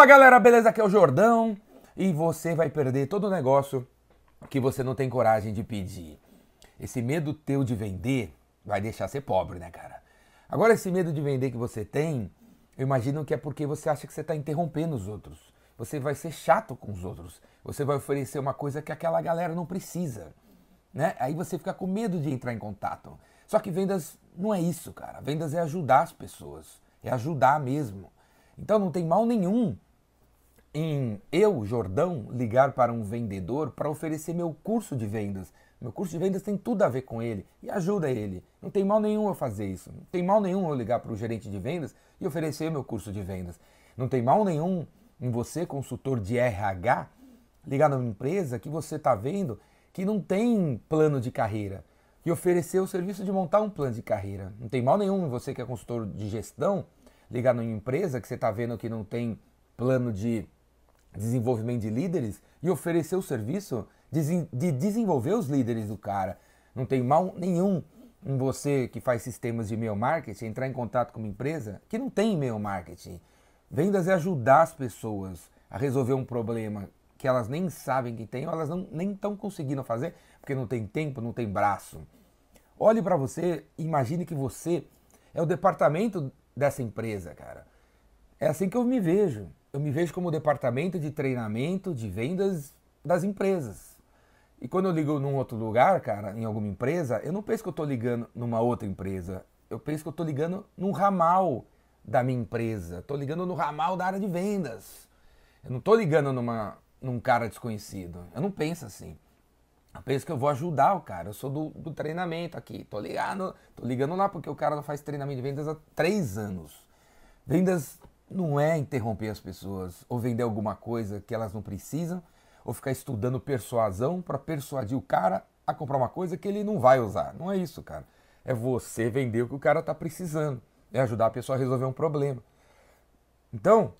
Fala galera, beleza? Aqui é o Jordão e você vai perder todo o negócio que você não tem coragem de pedir. Esse medo teu de vender vai deixar ser pobre, né, cara? Agora, esse medo de vender que você tem, eu imagino que é porque você acha que você está interrompendo os outros. Você vai ser chato com os outros. Você vai oferecer uma coisa que aquela galera não precisa. Né? Aí você fica com medo de entrar em contato. Só que vendas não é isso, cara. Vendas é ajudar as pessoas. É ajudar mesmo. Então não tem mal nenhum em eu, Jordão, ligar para um vendedor para oferecer meu curso de vendas. Meu curso de vendas tem tudo a ver com ele e ajuda ele. Não tem mal nenhum eu fazer isso. Não tem mal nenhum eu ligar para o gerente de vendas e oferecer meu curso de vendas. Não tem mal nenhum em você, consultor de RH, ligar numa empresa que você está vendo que não tem plano de carreira e oferecer o serviço de montar um plano de carreira. Não tem mal nenhum em você que é consultor de gestão ligar numa empresa que você está vendo que não tem plano de desenvolvimento de líderes e oferecer o serviço de desenvolver os líderes do cara. Não tem mal nenhum em você que faz sistemas de e-mail marketing entrar em contato com uma empresa que não tem e-mail marketing. Vendas é ajudar as pessoas a resolver um problema que elas nem sabem que tem ou elas não, nem estão conseguindo fazer porque não tem tempo, não tem braço. Olhe para você imagine que você é o departamento dessa empresa, cara. É assim que eu me vejo. Eu me vejo como o departamento de treinamento, de vendas das empresas. E quando eu ligo num outro lugar, cara, em alguma empresa, eu não penso que eu estou ligando numa outra empresa. Eu penso que eu estou ligando num ramal da minha empresa. Estou ligando no ramal da área de vendas. Eu não estou ligando numa, num cara desconhecido. Eu não penso assim. Eu penso que eu vou ajudar o cara. Eu sou do, do treinamento aqui. Tô ligado, tô ligando lá porque o cara não faz treinamento de vendas há três anos. Vendas não é interromper as pessoas ou vender alguma coisa que elas não precisam ou ficar estudando persuasão para persuadir o cara a comprar uma coisa que ele não vai usar. Não é isso, cara. É você vender o que o cara está precisando. É ajudar a pessoa a resolver um problema. Então,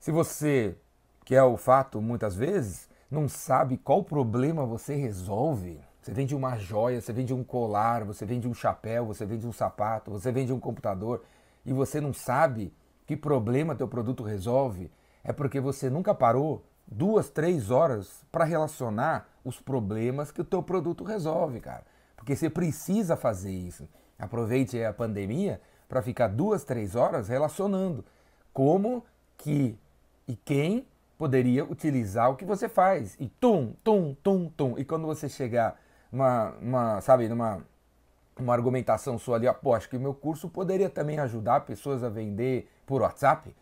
se você, que é o fato muitas vezes, não sabe qual problema você resolve. Você vende uma joia, você vende um colar, você vende um chapéu, você vende um sapato, você vende um computador e você não sabe que problema teu produto resolve, é porque você nunca parou duas, três horas para relacionar os problemas que o teu produto resolve, cara. Porque você precisa fazer isso. Aproveite a pandemia para ficar duas, três horas relacionando como que e quem poderia utilizar o que você faz. E tum, tum, tum, tum. E quando você chegar uma, uma sabe, numa uma argumentação sua ali, acho que o meu curso poderia também ajudar pessoas a vender por WhatsApp.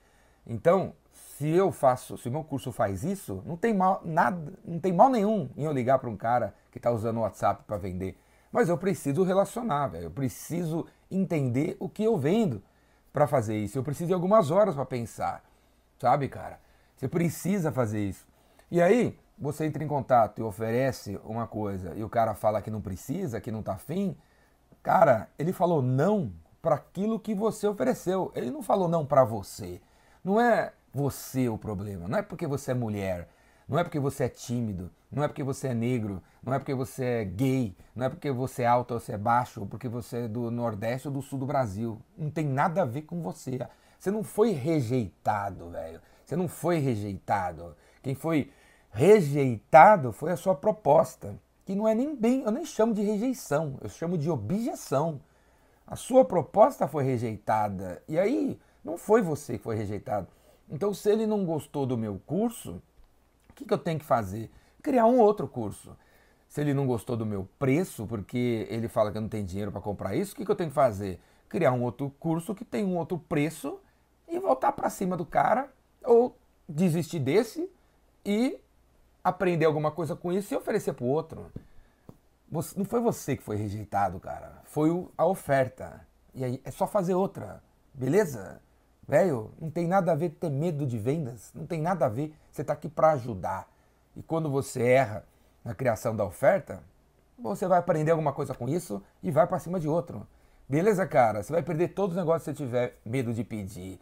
Então, se eu faço, se o meu curso faz isso, não tem mal nada, não tem mal nenhum em eu ligar para um cara que está usando o WhatsApp para vender. Mas eu preciso relacionar, velho. Eu preciso entender o que eu vendo para fazer isso. Eu preciso de algumas horas para pensar, sabe, cara? Você precisa fazer isso. E aí, você entra em contato e oferece uma coisa e o cara fala que não precisa, que não tá afim. Cara, ele falou não para aquilo que você ofereceu. Ele não falou não para você. Não é você o problema. Não é porque você é mulher. Não é porque você é tímido. Não é porque você é negro. Não é porque você é gay. Não é porque você é alto ou você é baixo. Ou porque você é do Nordeste ou do Sul do Brasil. Não tem nada a ver com você. Você não foi rejeitado, velho. Você não foi rejeitado. Quem foi rejeitado foi a sua proposta, que não é nem bem, eu nem chamo de rejeição, eu chamo de objeção. A sua proposta foi rejeitada e aí não foi você que foi rejeitado. Então, se ele não gostou do meu curso, o que, que eu tenho que fazer? Criar um outro curso. Se ele não gostou do meu preço, porque ele fala que eu não tenho dinheiro para comprar isso, o que, que eu tenho que fazer? Criar um outro curso que tem um outro preço e voltar para cima do cara ou desistir desse e aprender alguma coisa com isso e oferecer para o outro. Você, não foi você que foi rejeitado, cara. Foi a oferta. E aí é só fazer outra. Beleza? Velho, não tem nada a ver ter medo de vendas. Não tem nada a ver. Você está aqui para ajudar. E quando você erra na criação da oferta, você vai aprender alguma coisa com isso e vai para cima de outro. Beleza, cara? Você vai perder todos os negócios que você tiver medo de pedir.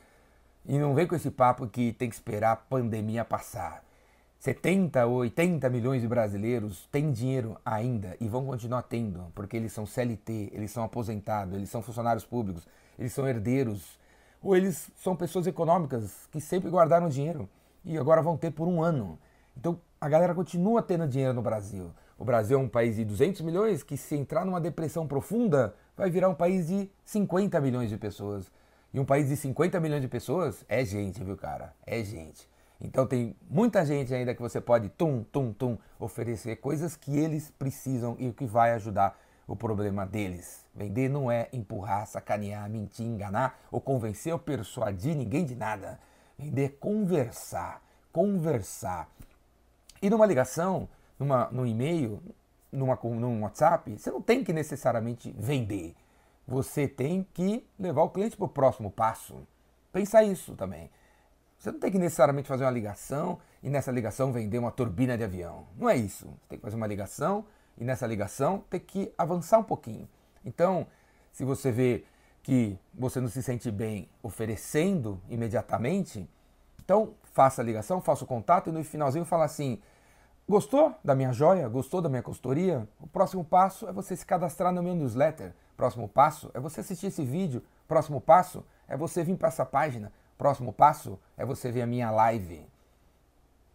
E não vem com esse papo que tem que esperar a pandemia passar. 70 ou 80 milhões de brasileiros têm dinheiro ainda e vão continuar tendo, porque eles são CLT, eles são aposentados, eles são funcionários públicos, eles são herdeiros, ou eles são pessoas econômicas que sempre guardaram dinheiro. e agora vão ter por um ano. Então a galera continua tendo dinheiro no Brasil. O Brasil é um país de 200 milhões que, se entrar numa depressão profunda, vai virar um país de 50 milhões de pessoas. E um país de 50 milhões de pessoas é gente, viu, cara? É gente. Então tem muita gente ainda que você pode tum, tum, tum, oferecer coisas que eles precisam e que vai ajudar o problema deles. Vender não é empurrar, sacanear, mentir, enganar ou convencer ou persuadir ninguém de nada. Vender é conversar, conversar. E numa ligação, numa, num e-mail, numa, num WhatsApp, você não tem que necessariamente vender. Você tem que levar o cliente para o próximo passo. Pensar isso também. Você não tem que necessariamente fazer uma ligação e nessa ligação vender uma turbina de avião. Não é isso. Você tem que fazer uma ligação e nessa ligação tem que avançar um pouquinho. Então, se você vê que você não se sente bem oferecendo imediatamente, então faça a ligação, faça o contato e no finalzinho fala assim: Gostou da minha joia? Gostou da minha consultoria? O próximo passo é você se cadastrar no meu newsletter. Próximo passo é você assistir esse vídeo. Próximo passo é você vir para essa página. Próximo passo é você ver a minha live.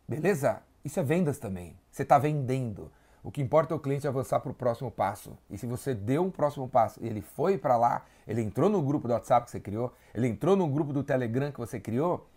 Beleza? Isso é vendas também. Você está vendendo. O que importa é o cliente avançar para o próximo passo. E se você deu um próximo passo e ele foi para lá, ele entrou no grupo do WhatsApp que você criou, ele entrou no grupo do Telegram que você criou,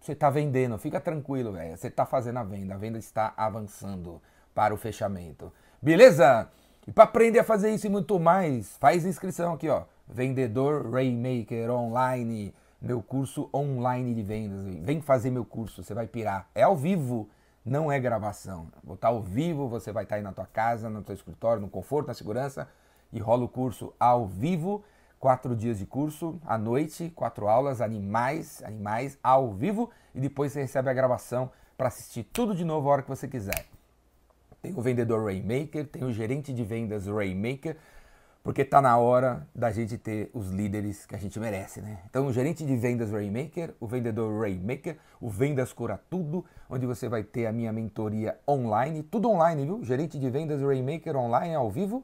você está vendendo, fica tranquilo, velho. Você está fazendo a venda, a venda está avançando para o fechamento. Beleza? E para aprender a fazer isso e muito mais, faz inscrição aqui, ó. Vendedor Raymaker Online, meu curso online de vendas. Vem fazer meu curso, você vai pirar. É ao vivo, não é gravação. Vou estar ao vivo, você vai estar aí na tua casa, no teu escritório, no conforto, na segurança e rola o curso ao vivo quatro dias de curso à noite, quatro aulas, animais, animais ao vivo e depois você recebe a gravação para assistir tudo de novo a hora que você quiser. Tem o vendedor Raymaker, tem o gerente de vendas Raymaker, porque está na hora da gente ter os líderes que a gente merece, né? Então, o gerente de vendas Raymaker, o vendedor Raymaker, o Vendas Cura Tudo, onde você vai ter a minha mentoria online, tudo online, viu? Gerente de vendas Raymaker online ao vivo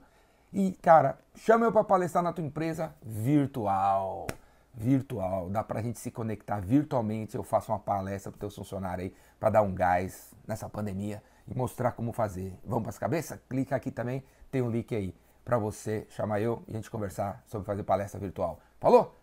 e, cara, chama eu para palestrar na tua empresa virtual. Virtual. Dá para a gente se conectar virtualmente. Eu faço uma palestra para o teu funcionário aí para dar um gás nessa pandemia e mostrar como fazer. Vamos para as cabeças? Clica aqui também, tem um link aí para você chamar eu e a gente conversar sobre fazer palestra virtual. Falou?